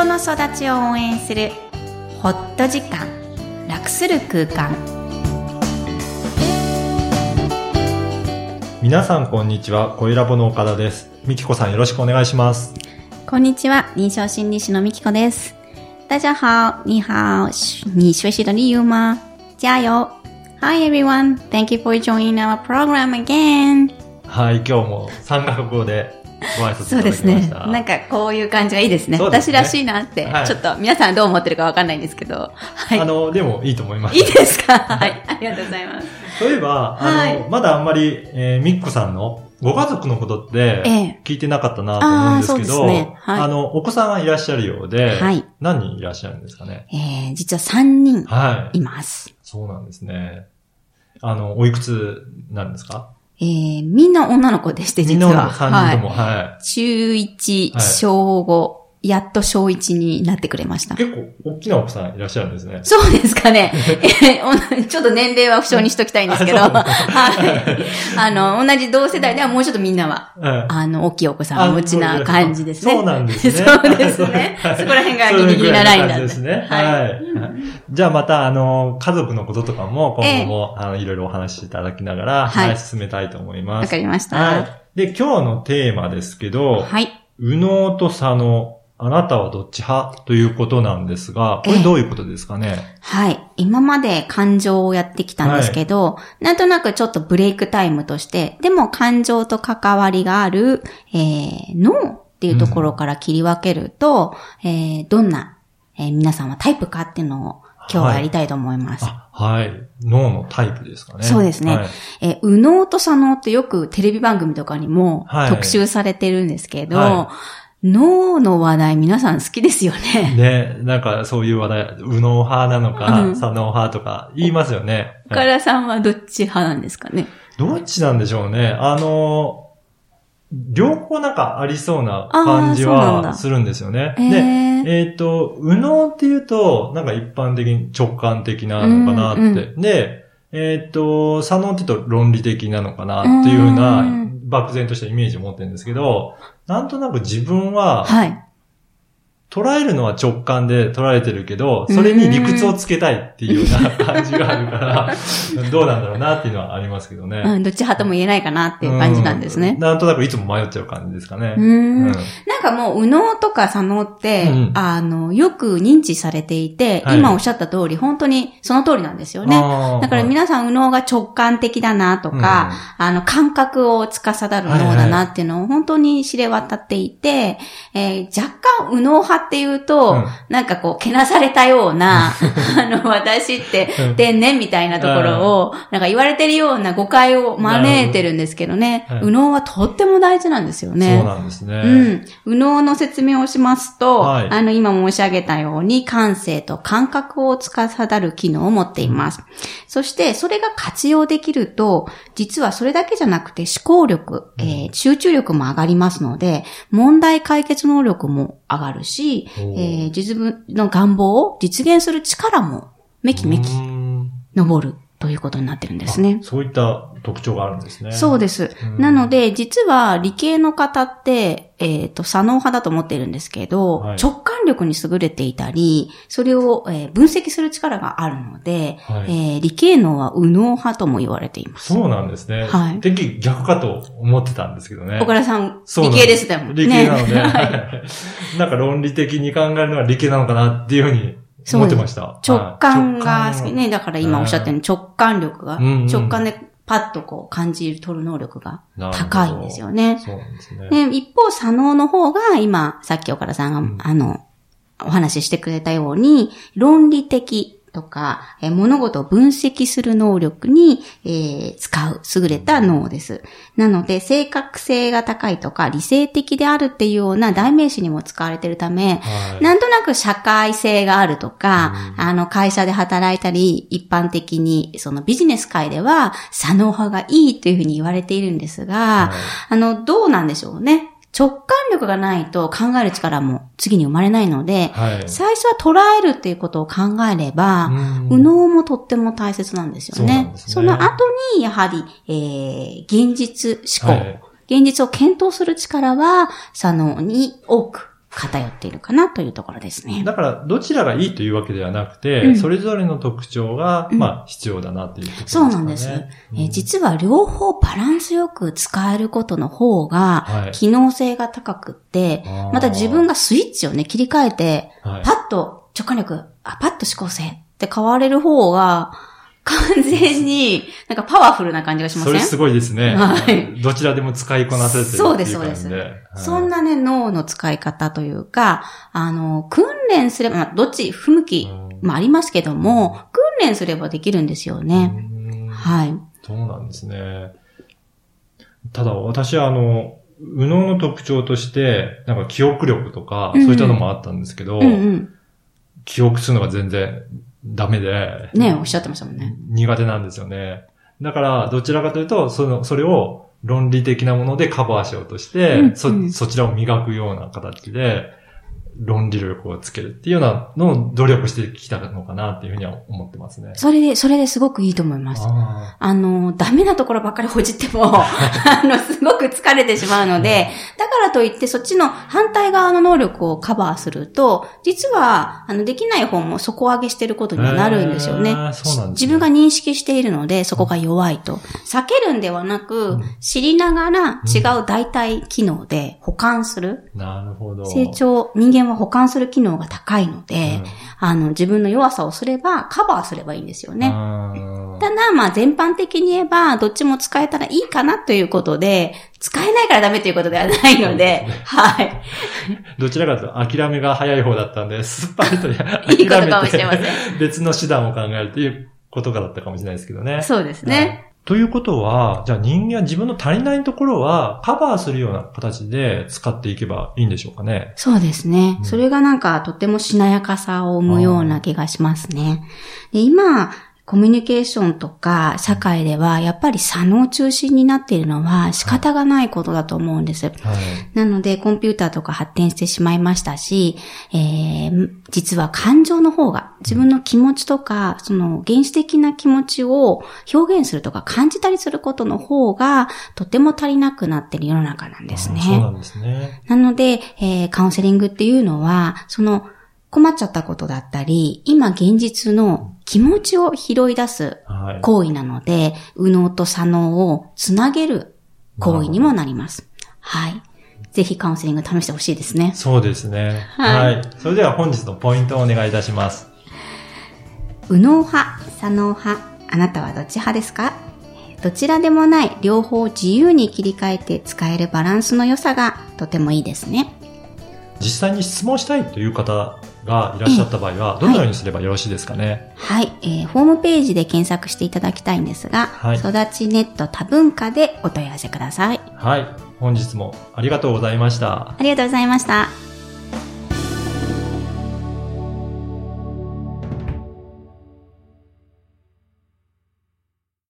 人の育ちを応援するホット時間楽する空間。皆さんこんにちは、声ラボの岡田です。みきこさんよろしくお願いします。こんにちは臨床心理士のみきこです。大家好你好你学习的理由吗？加油。Hi everyone thank you for joining our program again. はい、今日も3カ国語でご挨拶そうですね。なんかこういう感じがいいですね。すね私らしいなって、はいちょっと皆さんどう思ってるかわかんないんですけど。はい。あの、でもいいと思います。いいですか？はい。ありがとうございます。そういえば、あの、はいまだあんまり、えー、みっこさんのご家族のことってええ聞いてなかったなと思うんですけど、あーそうですねはいあの、お子さんがいらっしゃるようで、はい何人いらっしゃるんですかね？えー、実は3人はい。います。そうなんですね。あの、おいくつなんですか？えー、みんな女の子でして、みんな実は。3人とも、ははい。い。中1、はい小5、やっと小1になってくれました。結構、大きなお子さんいらっしゃるんですね。そうですかね。えーおちょっと年齢は不詳にしときたいんですけど、あはい。あの、同じ同世代ではもうちょっとみんなは、はいあの、大きいお子さんをお持ちな感じですね。そうなんですね。そうですね。そこら辺がギリギリなラインなんで。ですね。ははいい。じゃあまた、あの、家族のこととかも、今後も、あの、いろいろお話しいただきながら、はい話し進めたいと思います。わかりました。はい。で、今日のテーマですけど、はい。右脳と左脳、あなたはどっち派ということなんですが、これどういうことですかね？はい。今まで感情をやってきたんですけど、なんとなくちょっとブレイクタイムとして、でも感情と関わりがある、えー、脳っていうところから切り分けると、えー、どんな、えー皆さんはタイプかっていうのを今日はやりたいと思います。あ、はい。脳のタイプですかね。そうですねはいえー右脳と左脳ってよくテレビ番組とかにもはい特集されてるんですけど、は脳の話題皆さん好きですよね。ね、なんかそういう話題、右脳派なのか、うん左脳派とか言いますよね。岡田さんはどっち派なんですかね？どっちなんでしょうね。あの、両方なんかありそうな感じはするんですよね。へーで、えっ、と、右脳っていうと、なんか一般的に直感的なのかなって。うんで、えっ、と、左脳って言うと論理的なのかなっていうふううなん漠然としたイメージを持ってるんですけど、なんとなく自分は、はい。捉えるのは直感で捉えてるけど、それに理屈をつけたいっていうような感じがあるから、どうなんだろうなっていうのはありますけどね。うん、どっち派とも言えないかなっていう感じなんですね。うん。なんとなくいつも迷っちゃう感じですかね。うーん。うん。なんかもう、右脳とか左脳って、うんあの、よく認知されていて、はい。今おっしゃった通り、本当にその通りなんですよね。だから皆さん、右脳が直感的だなとか、あの、感覚を司る脳だなっていうのを本当に知れ渡っていて、えー若干右脳派っていうと、うんなんかこう、けなされたような、あの、私ってうん天然みたいなところを、なんか言われてるような誤解を招いてるんですけどね、はい右脳はとっても大事なんですよね。そうなんですね。うん。右脳の説明をしますと、はいあの、今申し上げたように、感性と感覚を司る機能を持っています。そして、それが活用できると、実はそれだけじゃなくて思考力、えー集中力も上がりますので、問題解決能力も上がるし、えおー。ー自分の願望を実現する力もめきめきうーん。昇るということになってるんですねあ。そういった特徴があるんですね。そうです。うんなので、実は理系の方って、えっ、と、左脳派だと思ってるんですけど、はい直感力に優れていたり、それを、えー分析する力があるので、はいえー理系脳は右脳派とも言われています。そうなんですね。はい敵逆かと思ってたんですけどね。小倉さん、理系ですでもん理系なので、ね なんか論理的に考えるのが理系なのかなっていうふうに思ってました。直感がはい好きね。だから今おっしゃったように直感力が、直感でパッとこう感じる、取る能力が高いんですよね。そうなんですね。で、一方、左脳の方が、今、さっき岡田さんが、うんあの、お話ししてくれたように、論理的とか、えー物事を分析する能力に、えー使う優れた脳です。なので、正確性が高いとか、理性的であるっていうような代名詞にも使われているため、はいなんとなく社会性があるとか、あの、会社で働いたり、一般的に、そのビジネス界では、左脳派がいいというふうに言われているんですが、はいあの、どうなんでしょうね。直感力がないと考える力も次に生まれないので、はい。最初は捉えるっていうことを考えれば、うん右脳もとっても大切なんですよね。ですねその後に、やはり、えー、現実思考、はい現実を検討する力は、左脳に多く偏っているかなというところですね。だから、どちらがいいというわけではなくて、うんそれぞれの特徴が、うんまあ、必要だなっていうことですかね。そうなんです。えー実は両方バランスよく使えることの方が、はい機能性が高くって、あーまた自分がスイッチをね、切り替えて、はいパッと直感力、あ、パッと思考性って変われる方が、完全に、なんかパワフルな感じがしません？それすごいですね。はいどちらでも使いこなせてるっていうそう感じで。ですそうですはいそんなね、脳の使い方というか、あの、訓練すれば、まあどっち、不向きうんもありますけども、訓練すればできるんですよね。うんはい。そうなんですね。ただ私はあの、右脳の特徴として、なんか記憶力とか、うんそういったのもあったんですけど、うんうん。記憶するのが全然ダメで、ねおっしゃってましたもんね。苦手なんですよね。だから、どちらかというと、その、それを論理的なものでカバーしようとして、そ、うんうんそちらを磨くような形で、論理力をつけるっていうようなのを努力してきたのかなっていうふうには思ってますね。それで、それですごくいいと思います。ああの、ダメなところばっかりほじっても、あの、すごく疲れてしまうので、だからといってそっちの反対側の能力をカバーすると、実は、あの、できない方も底上げしてることにはなるんですよね。へーそうなんですね自分が認識しているので、そこが弱いと。避けるんではなく、うん知りながら違う代替機能で保管する。あ、なるほど。成長、人間は保管する機能が高いので、うんあの、自分の弱さをすれば、カバーすればいいんですよね。ただ、まあ全般的に言えば、どっちも使えたらいいかなということで、使えないからダメということではないので、はい。どちらかというと諦めが早い方だったんで、すっぱりと諦めいいことかもしれません。別の手段を考えるということがだったかもしれないですけどね。そうですはいね。ということは、じゃあ人間は自分の足りないところはカバーするような形で使っていけばいいんでしょうかね？そうですね。うんそれがなんかとってもしなやかさを生むような気がしますね。で今、コミュニケーションとか社会ではやっぱり左脳中心になっているのは仕方がないことだと思うんです。はい。なので、コンピューターとか発展してしまいましたし、えー実は感情の方が、自分の気持ちとか、その原始的な気持ちを表現するとか感じたりすることの方が、とても足りなくなっている世の中なんですね。そうなんですね。なので、えーカウンセリングっていうのは、その困っちゃったことだったり、今現実の気持ちを拾い出すはい。行為なので、右脳と左脳をつなげる行為にもなります。はい。ぜひカウンセリング試してほしいですね。そうですね。はいはい。それでは本日のポイントをお願いいたします。右脳派、左脳派、あなたはどっち派ですか？どちらでもない両方自由に切り替えて使えるバランスの良さがとてもいいですね。実際に質問したいという方がいらっしゃった場合は、どのようにすればよろしいですかね？はい、えー、ホームページで検索していただきたいんですが、はい育ちネット多文化でお問い合わせください。はい。本日もありがとうございました。ありがとうございました。